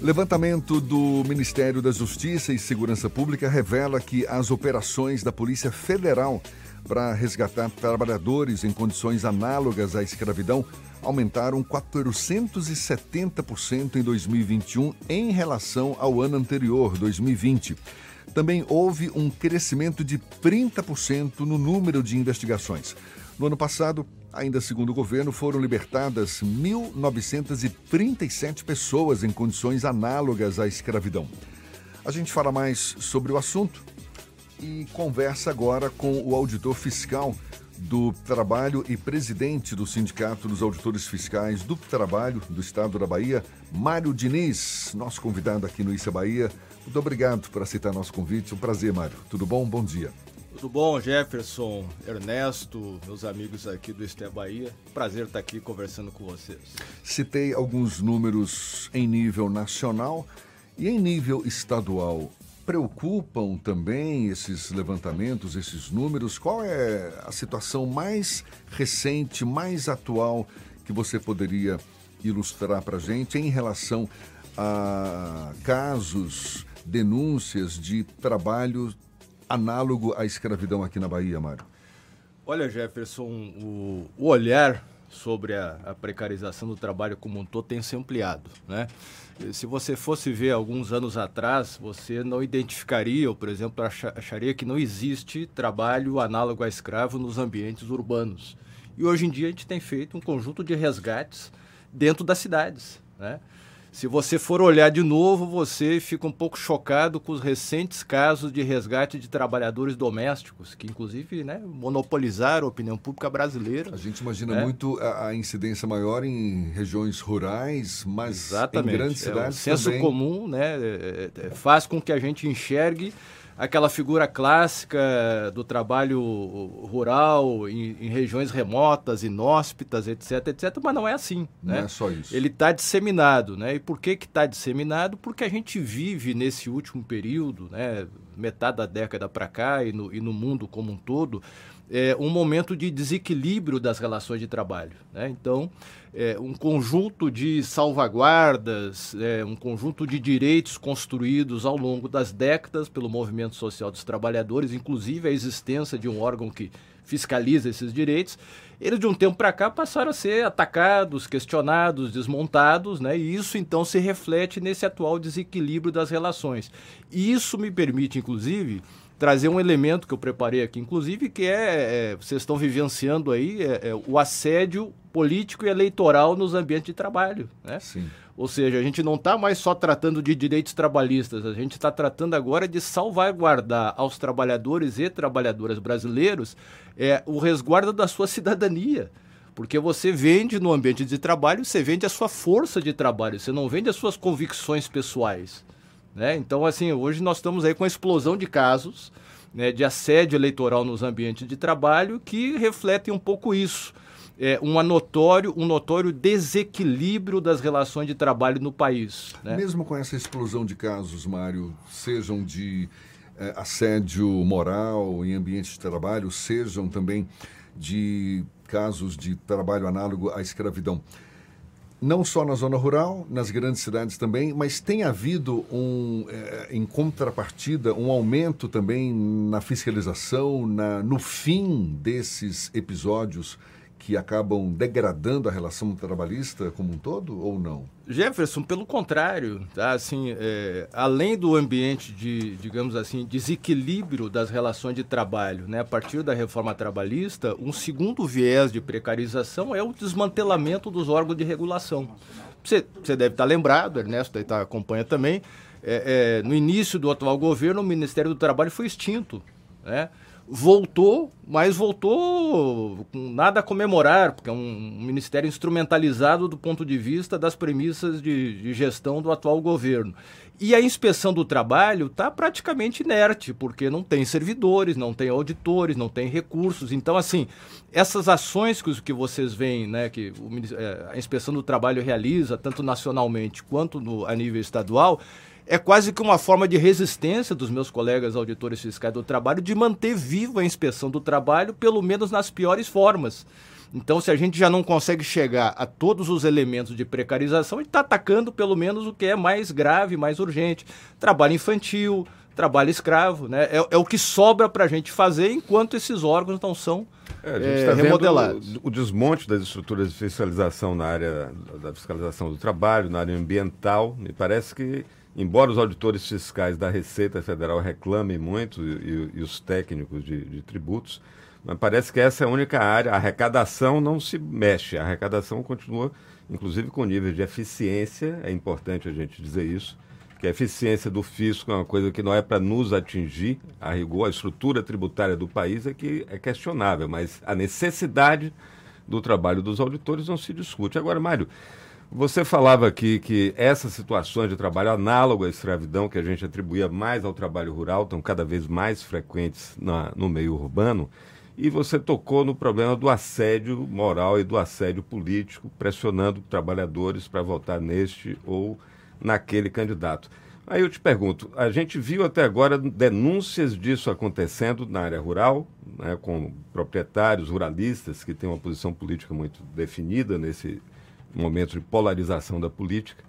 Levantamento do Ministério da Justiça e Segurança Pública revela que as operações da Polícia Federal para resgatar trabalhadores em condições análogas à escravidão aumentaram 470% em 2021 em relação ao ano anterior, 2020. Também houve um crescimento de 30% no número de investigações. No ano passado, ainda segundo o governo, foram libertadas 1.937 pessoas em condições análogas à escravidão. A gente fala mais sobre o assunto e conversa agora com o auditor fiscal do Trabalho e presidente do Sindicato dos Auditores Fiscais do Trabalho do Estado da Bahia, Mário Diniz, nosso convidado aqui no Issa Bahia. Muito obrigado por aceitar nosso convite. Um prazer, Mário. Tudo bom? Bom dia. Tudo bom, Jefferson, Ernesto, meus amigos aqui do Esté Bahia? Prazer estar aqui conversando com vocês. Citei alguns números em nível nacional e em nível estadual. Preocupam também esses levantamentos, esses números? Qual é a situação mais recente, mais atual que você poderia ilustrar para gente em relação a casos, denúncias de trabalho análogo à escravidão aqui na Bahia, Mário? Olha, Jefferson, o, o olhar sobre a, a, precarização do trabalho como um todo tem se ampliado, né? Se você fosse ver alguns anos atrás, você não identificaria, ou por exemplo, acharia que não existe trabalho análogo a escravo nos ambientes urbanos. E hoje em dia a gente tem feito um conjunto de resgates dentro das cidades, né? Se você for olhar de novo, você fica um pouco chocado com os recentes casos de resgate de trabalhadores domésticos, que inclusive né, monopolizaram a opinião pública brasileira. A gente imagina né? muito a, a, incidência maior em regiões rurais, mas Exatamente. em grandes cidades. É, o senso também... comum né, é, é, faz com que a gente enxergue aquela figura clássica do trabalho rural em, em, regiões remotas, inóspitas, etc, etc, mas não é assim. Não né? é só isso. Ele está disseminado, né? E por que que está disseminado? Porque a gente vive nesse último período, né? Metade da década para cá e no, e no mundo como um todo, é, um momento de desequilíbrio das relações de trabalho. Né? Então, é, um conjunto de salvaguardas, é, um conjunto de direitos construídos ao longo das décadas pelo movimento social dos trabalhadores, inclusive a existência de um órgão que fiscaliza esses direitos, eles de um tempo para cá passaram a ser atacados, questionados, desmontados, né? e isso então se reflete nesse atual desequilíbrio das relações. E isso me permite, inclusive, trazer um elemento que eu preparei aqui, inclusive, que é, é vocês estão vivenciando aí é, é, o assédio político e eleitoral nos ambientes de trabalho, né? Sim. Ou seja, a gente não está mais só tratando de direitos trabalhistas, a gente está tratando agora de salvaguardar aos trabalhadores e trabalhadoras brasileiros é, o resguardo da sua cidadania. Porque você vende no ambiente de trabalho, você vende a sua força de trabalho, você não vende as suas convicções pessoais. Né? Então, assim, hoje nós estamos aí com a explosão de casos né, de assédio eleitoral nos ambientes de trabalho que refletem um pouco isso. É, notório, um notório desequilíbrio das relações de trabalho no país. Né? Mesmo com essa explosão de casos, Mário, sejam de é, assédio moral em ambientes de trabalho, sejam também de casos de trabalho análogo à escravidão não só na zona rural, nas grandes cidades também, mas tem havido um, é, em contrapartida, um aumento também na fiscalização, na, no fim desses episódios que acabam degradando a relação trabalhista como um todo ou não? Jefferson, pelo contrário, tá? assim, é, além do ambiente de, digamos assim, desequilíbrio das relações de trabalho, né, a partir da reforma trabalhista, um segundo viés de precarização é o desmantelamento dos órgãos de regulação. Você, você deve estar lembrado, Ernesto tá, acompanha também, é, é, no início do atual governo, o Ministério do Trabalho foi extinto, né? Voltou, mas voltou com nada a comemorar, porque é um, ministério instrumentalizado do ponto de vista das premissas de, de gestão do atual governo. E a inspeção do trabalho está praticamente inerte, porque não tem servidores, não tem auditores, não tem recursos. Então, assim, essas ações que, que vocês veem, né, que o, é, a inspeção do trabalho realiza, tanto nacionalmente quanto no, a nível estadual, é quase que uma forma de resistência dos meus colegas auditores fiscais do trabalho de manter viva a inspeção do trabalho, pelo menos nas piores formas. Então, se a gente já não consegue chegar a todos os elementos de precarização, a gente está atacando pelo menos o que é mais grave, mais urgente. Trabalho infantil, trabalho escravo, né? É, é o que sobra para a gente fazer enquanto esses órgãos não são é, a gente é, tá remodelados. O, o desmonte das estruturas de fiscalização na área da fiscalização do trabalho, na área ambiental, me parece que embora os auditores fiscais da Receita Federal reclamem muito e, e, os técnicos de, de, tributos, mas parece que essa é a única área. A arrecadação não se mexe, a arrecadação continua, inclusive com nível de eficiência, é importante a gente dizer isso, que a eficiência do fisco é uma coisa que não é para nos atingir, a rigor, a estrutura tributária do país é que é questionável, mas a necessidade do trabalho dos auditores não se discute. Agora, Mário, você falava aqui que essas situações de trabalho análogo à escravidão, que a gente atribuía mais ao trabalho rural, estão cada vez mais frequentes na, no meio urbano. E você tocou no problema do assédio moral e do assédio político, pressionando trabalhadores para votar neste ou naquele candidato. Aí eu te pergunto: a gente viu até agora denúncias disso acontecendo na área rural, né, com proprietários ruralistas que têm uma posição política muito definida nesse momento de polarização da política.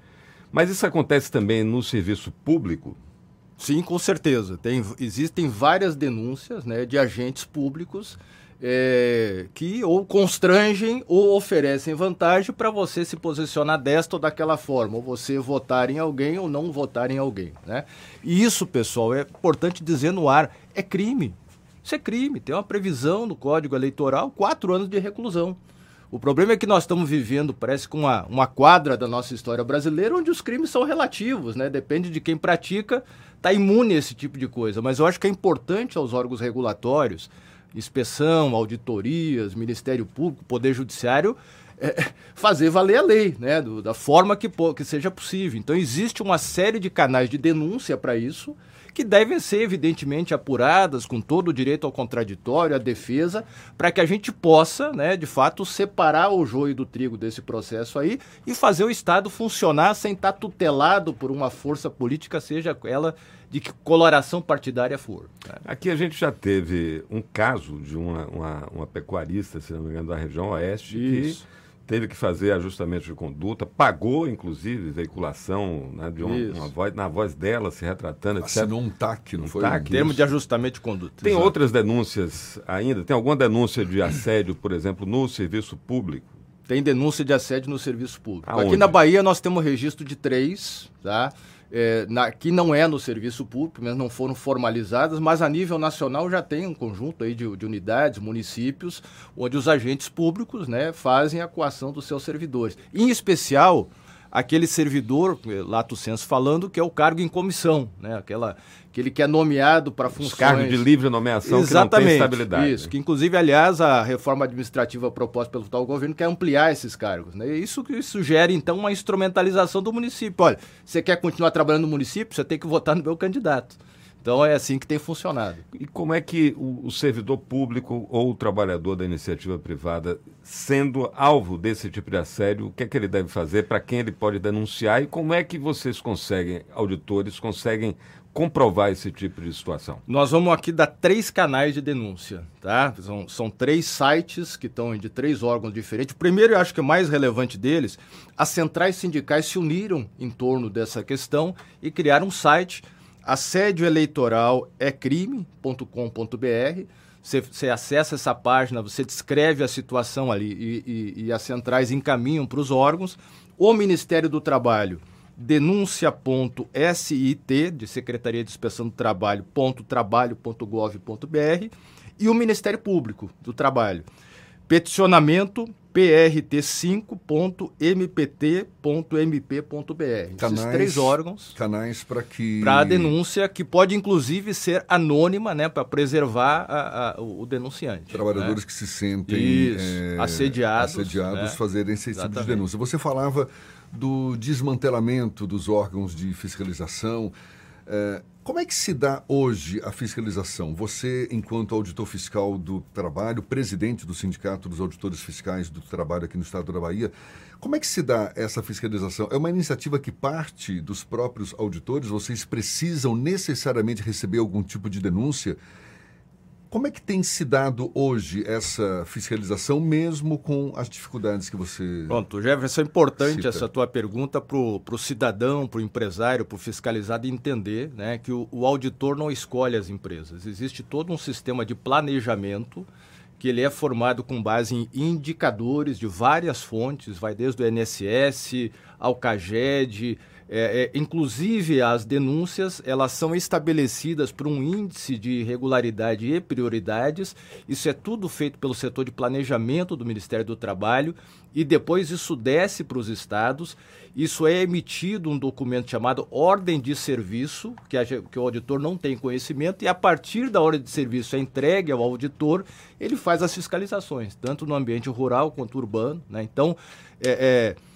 Mas isso acontece também no serviço público? Sim, com certeza. Tem, existem várias denúncias né, de agentes públicos é, que ou constrangem ou oferecem vantagem para você se posicionar desta ou daquela forma, ou você votar em alguém ou não votar em alguém. Né? E isso, pessoal, é importante dizer no ar, é crime. Isso é crime. Tem uma previsão no Código Eleitoral, quatro anos de reclusão. O problema é que nós estamos vivendo, parece com uma, uma quadra da nossa história brasileira, onde os crimes são relativos, né? Depende de quem pratica, está imune a esse tipo de coisa. Mas eu acho que é importante aos órgãos regulatórios, inspeção, auditorias, Ministério Público, Poder Judiciário, é, fazer valer a lei, né? Do, da forma que, que seja possível. Então existe uma série de canais de denúncia para isso que devem ser, evidentemente, apuradas com todo o direito ao contraditório, à defesa, para que a gente possa, né, de fato, separar o joio do trigo desse processo aí e fazer o Estado funcionar sem estar tutelado por uma força política, seja ela de que coloração partidária for. Né? Aqui a gente já teve um caso de uma, uma, uma pecuarista, se não me engano, da região oeste, Isso. que teve que fazer ajustamento de conduta, pagou, inclusive, veiculação né, de uma, uma, voz, na voz dela, se retratando, etc. Assinou um TAC, não um foi? TAC, termo de ajustamento de conduta. Tem Exato. outras denúncias ainda? Tem alguma denúncia de assédio, por exemplo, no serviço público? Tem denúncia de assédio no serviço público. Aonde? Aqui na Bahia nós temos registro de três, tá? É, na, que não é no serviço público, mas não foram formalizadas, mas a nível nacional já tem um conjunto aí de, de unidades, municípios, onde os agentes públicos né, fazem a coação dos seus servidores. Em especial, aquele servidor, lato senso falando, que é o cargo em comissão, né? Aquela, aquele que é nomeado para funções... Os cargos de livre nomeação Exatamente, que não tem estabilidade. Isso, que inclusive, aliás, a reforma administrativa proposta pelo tal governo quer ampliar esses cargos. Né? Isso que sugere, então, uma instrumentalização do município. Olha, você quer continuar trabalhando no município, você tem que votar no meu candidato. Então é assim que tem funcionado. E como é que o, o, servidor público ou o trabalhador da iniciativa privada, sendo alvo desse tipo de assédio, o que é que ele deve fazer, para quem ele pode denunciar e como é que vocês conseguem, auditores, conseguem comprovar esse tipo de situação? Nós vamos aqui dar três canais de denúncia, tá? São, são três sites que estão de três órgãos diferentes. O primeiro, eu acho que o mais relevante deles, as centrais sindicais se uniram em torno dessa questão e criaram um site Assédio eleitoral é crime.com.br. Você, acessa essa página, você descreve a situação ali e, e, e as centrais encaminham para os órgãos. O Ministério do Trabalho, denúncia.sit, de Secretaria de Inspeção do Trabalho, ponto trabalho.gov.br, e o Ministério Público do Trabalho, peticionamento prt5.mpt.mp.br. Esses três órgãos. Canais para que. Para a denúncia, que pode inclusive ser anônima, né, para preservar a, a, o denunciante. Trabalhadores né? que se sentem Isso, é, assediados. Assediados né? fazerem esse Exatamente. tipo de denúncia. Você falava do desmantelamento dos órgãos de fiscalização. É, como é que se dá hoje a fiscalização? Você, enquanto auditor fiscal do trabalho, presidente do Sindicato dos Auditores Fiscais do Trabalho aqui no estado da Bahia, como é que se dá essa fiscalização? É uma iniciativa que parte dos próprios auditores? Vocês precisam necessariamente receber algum tipo de denúncia? Como é que tem se dado hoje essa fiscalização, mesmo com as dificuldades que você. Pronto, Jefferson, é importante cita. essa tua pergunta para o cidadão, para o empresário, para o fiscalizado entender né, que o, o auditor não escolhe as empresas. Existe todo um sistema de planejamento que ele é formado com base em indicadores de várias fontes, vai desde o INSS ao CAGED, é, é, inclusive, as denúncias elas são estabelecidas por um índice de regularidade e prioridades. Isso é tudo feito pelo setor de planejamento do Ministério do Trabalho e depois isso desce para os estados. Isso é emitido um documento chamado Ordem de Serviço, que, a, que o auditor não tem conhecimento, e a partir da ordem de serviço é entregue ao auditor, ele faz as fiscalizações, tanto no ambiente rural quanto urbano. Né? Então, é, é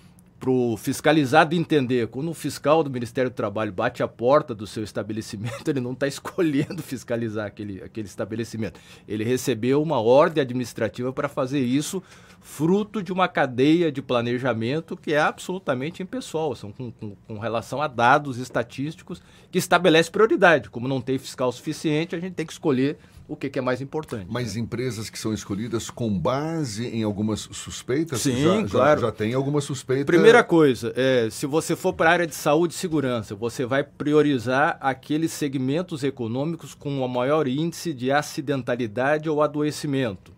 para o fiscalizado entender, quando o fiscal do Ministério do Trabalho bate a porta do seu estabelecimento, ele não está escolhendo fiscalizar aquele, aquele estabelecimento. Ele recebeu uma ordem administrativa para fazer isso, fruto de uma cadeia de planejamento que é absolutamente impessoal, são com, com, com relação a dados estatísticos que estabelece prioridade. Como não tem fiscal suficiente, a gente tem que escolher o que, que é mais importante. Mas né? empresas que são escolhidas com base em algumas suspeitas? Sim, já, claro. Já, já tem alguma suspeita? Primeira coisa, é, se você for para a área de saúde e segurança, você vai priorizar aqueles segmentos econômicos com o maior índice de acidentalidade ou adoecimento.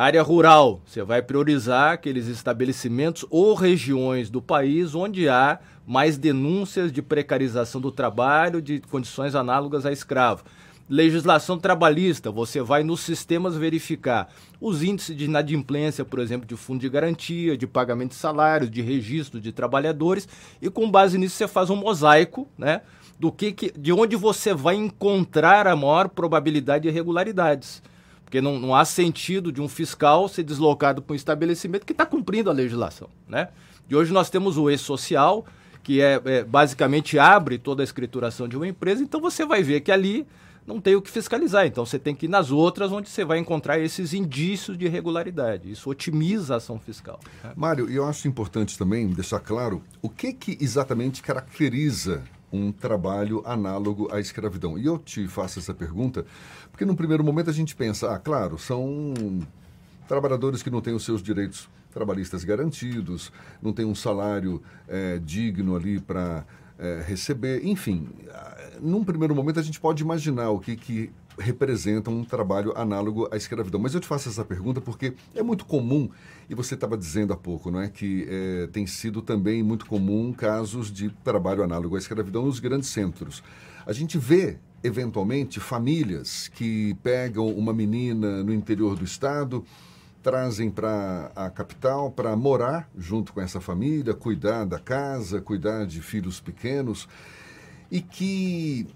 Área rural, você vai priorizar aqueles estabelecimentos ou regiões do país onde há mais denúncias de precarização do trabalho, de condições análogas a escravo legislação trabalhista, você vai nos sistemas verificar os índices de inadimplência, por exemplo, de fundo de garantia, de pagamento de salários, de registro de trabalhadores, e com base nisso você faz um mosaico, né? Do que, que de onde você vai encontrar a maior probabilidade de irregularidades. Porque não, não há sentido de um fiscal ser deslocado para um estabelecimento que está cumprindo a legislação. Né? De hoje nós temos o e-social, que é, é, basicamente abre toda a escrituração de uma empresa, então você vai ver que ali não tem o que fiscalizar. Então você tem que ir nas outras onde você vai encontrar esses indícios de irregularidade. Isso otimiza a ação fiscal. Né? Mário, e eu acho importante também deixar claro o que, que exatamente caracteriza um trabalho análogo à escravidão. E eu te faço essa pergunta porque, num primeiro momento, a gente pensa, ah, claro, são trabalhadores que não têm os seus direitos trabalhistas garantidos, não têm um salário é, digno ali para é, receber, enfim. Num primeiro momento, a gente pode imaginar o que, que representa um trabalho análogo à escravidão. Mas eu te faço essa pergunta porque é muito comum, e você estava dizendo há pouco, não é, que é, tem sido também muito comum casos de trabalho análogo à escravidão nos grandes centros. A gente vê, eventualmente, famílias que pegam uma menina no interior do estado trazem para a capital para morar junto com essa família, cuidar da casa, cuidar de filhos pequenos e que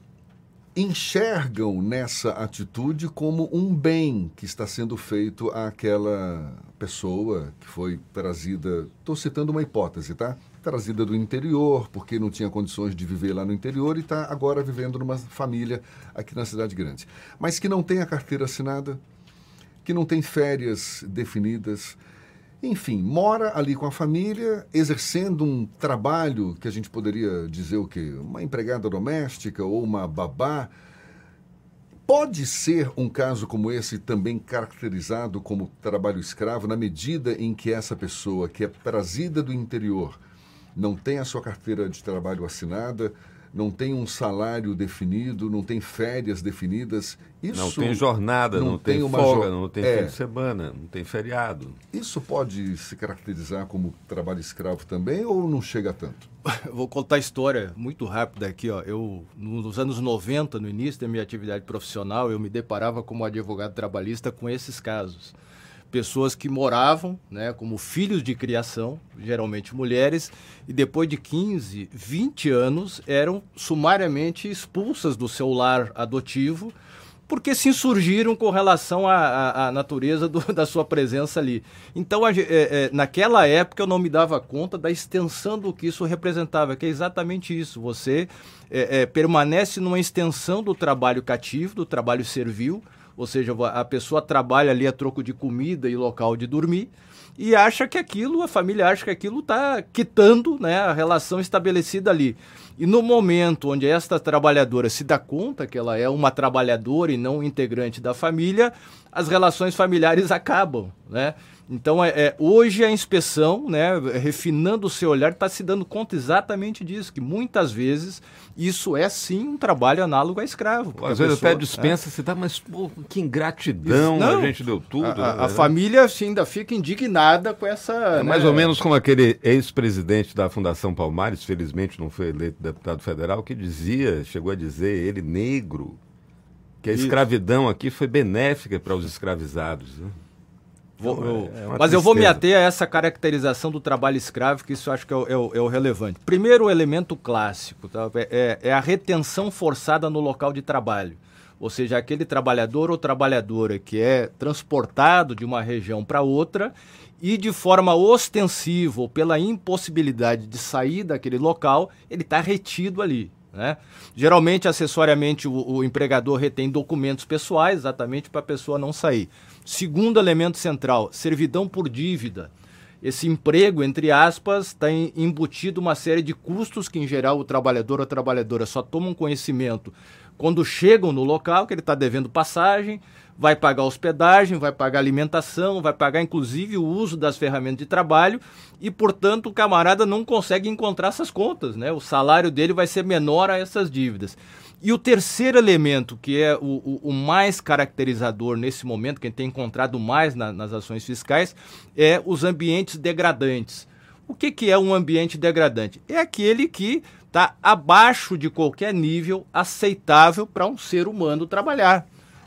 enxergam nessa atitude como um bem que está sendo feito àquela pessoa que foi trazida, estou citando uma hipótese, tá? Trazida do interior, porque não tinha condições de viver lá no interior e está agora vivendo numa família aqui na cidade grande. Mas que não tem a carteira assinada, que não tem férias definidas. Enfim, mora ali com a família, exercendo um trabalho que a gente poderia dizer o quê? Uma empregada doméstica ou uma babá. Pode ser um caso como esse também caracterizado como trabalho escravo na medida em que essa pessoa que é trazida do interior não tem a sua carteira de trabalho assinada, não tem um salário definido, não tem férias definidas. Isso não tem jornada, não, não tem, tem folga, não tem é, fim de semana, não tem feriado. Isso pode se caracterizar como trabalho escravo também ou não chega tanto? Vou contar a história muito rápida aqui. Ó. Eu, nos anos 90, no início da minha atividade profissional, eu me deparava como advogado trabalhista com esses casos pessoas que moravam, né, como filhos de criação, geralmente mulheres, e depois de 15, 20 anos eram sumariamente expulsas do seu lar adotivo porque se insurgiram com relação à, à natureza do, da sua presença ali. Então, a, é, é, naquela época, eu não me dava conta da extensão do que isso representava, que é exatamente isso. Você é, é permanece numa extensão do trabalho cativo, do trabalho servil, ou seja, a pessoa trabalha ali a troco de comida e local de dormir, e acha que aquilo, a família acha que aquilo está quitando né, a relação estabelecida ali. E no momento onde esta trabalhadora se dá conta que ela é uma trabalhadora e não integrante da família, as relações familiares acabam, né? Então, é, é, hoje a inspeção, né, refinando o seu olhar, está se dando conta exatamente disso, que muitas vezes isso é sim um trabalho análogo a escravo. Às vezes pessoa, até dispensa, é. se dá, mas pô, que ingratidão, Não, a gente deu tudo. A, a, a né? família assim, ainda fica indignada com essa. É né? mais ou menos como aquele ex-presidente da Fundação Palmares, felizmente não foi eleito deputado federal, que dizia, chegou a dizer, ele negro, que a escravidão aqui foi benéfica para os escravizados. Né? Vou, eu, é mas tristeza. eu vou me ater a essa caracterização do trabalho escravo, que isso eu acho que é o, é o, é o relevante. Primeiro, elemento clássico tá? É, é, é, a retenção forçada no local de trabalho. Ou seja, aquele trabalhador ou trabalhadora que é transportado de uma região para outra e de forma ostensiva ou pela impossibilidade de sair daquele local, ele está retido ali. Né? Geralmente, acessoriamente, o, o empregador retém documentos pessoais, exatamente para a pessoa não sair. Segundo elemento central, servidão por dívida. Esse emprego, entre aspas, está embutido uma série de custos que, em geral, o trabalhador ou a trabalhadora só tomam conhecimento quando chegam no local, que ele está devendo passagem, vai pagar hospedagem, vai pagar alimentação, vai pagar inclusive o uso das ferramentas de trabalho e, portanto, o camarada não consegue encontrar essas contas, né? O salário dele vai ser menor a essas dívidas. E o terceiro elemento, que é o, o, o mais caracterizador nesse momento, que a gente tem encontrado mais na, nas ações fiscais, é os ambientes degradantes. O que, que é um ambiente degradante? É aquele que está abaixo de qualquer nível aceitável para um ser humano trabalhar.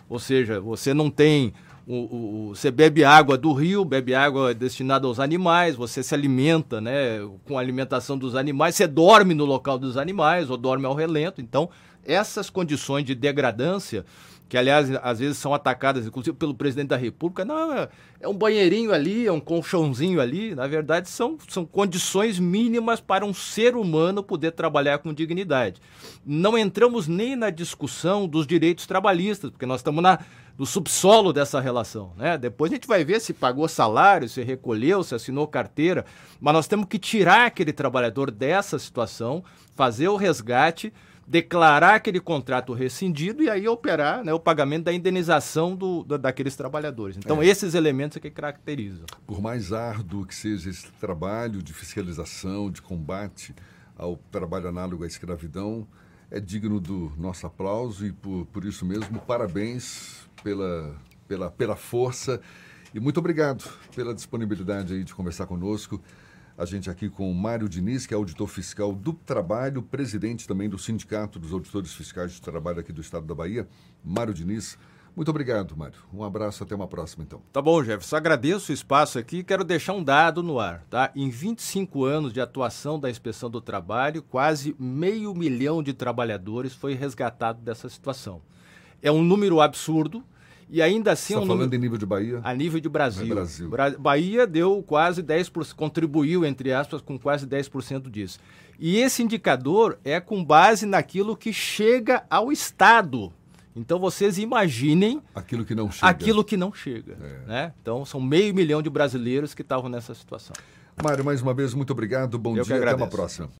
Ou seja, você não tem. O, o, você bebe água do rio, bebe água destinada aos animais, você se alimenta né, com a alimentação dos animais, você dorme no local dos animais ou dorme ao relento. Então, essas condições de degradância que aliás às vezes são atacadas, inclusive pelo presidente da República, não, é, é um banheirinho ali, é um colchãozinho ali, na verdade são, são condições mínimas para um ser humano poder trabalhar com dignidade. Não entramos nem na discussão dos direitos trabalhistas, porque nós estamos na, no subsolo dessa relação. Né? Depois a gente vai ver se pagou salário, se recolheu, se assinou carteira, mas nós temos que tirar aquele trabalhador dessa situação, fazer o resgate declarar aquele contrato rescindido e aí operar né, o pagamento da indenização do, do daqueles trabalhadores. Então, é. esses elementos é que caracterizam. Por mais árduo que seja esse trabalho de fiscalização, de combate ao trabalho análogo à escravidão, é digno do nosso aplauso e, por, por isso mesmo, parabéns pela, pela, pela força e muito obrigado pela disponibilidade aí de conversar conosco. A gente aqui com o Mário Diniz, que é auditor fiscal do trabalho, presidente também do Sindicato dos Auditores Fiscais de Trabalho aqui do Estado da Bahia. Mário Diniz, muito obrigado, Mário. Um abraço, até uma próxima, então. Tá bom, Jefferson. Agradeço o espaço aqui e quero deixar um dado no ar, tá? Em 25 anos de atuação da Inspeção do Trabalho, quase meio milhão de trabalhadores foi resgatado dessa situação. É um número absurdo, e ainda assim. Você está falando número... em nível de Bahia? A nível de Brasil. É Brasil. Bra... Bahia deu quase 10%, contribuiu, entre aspas, com quase 10% disso. E esse indicador é com base naquilo que chega ao Estado. Então vocês imaginem aquilo que não chega. Aquilo que não chega. É. Né? Então são meio milhão de brasileiros que estavam nessa situação. Mário, mais uma vez, muito obrigado. Bom Eu dia, até uma próxima.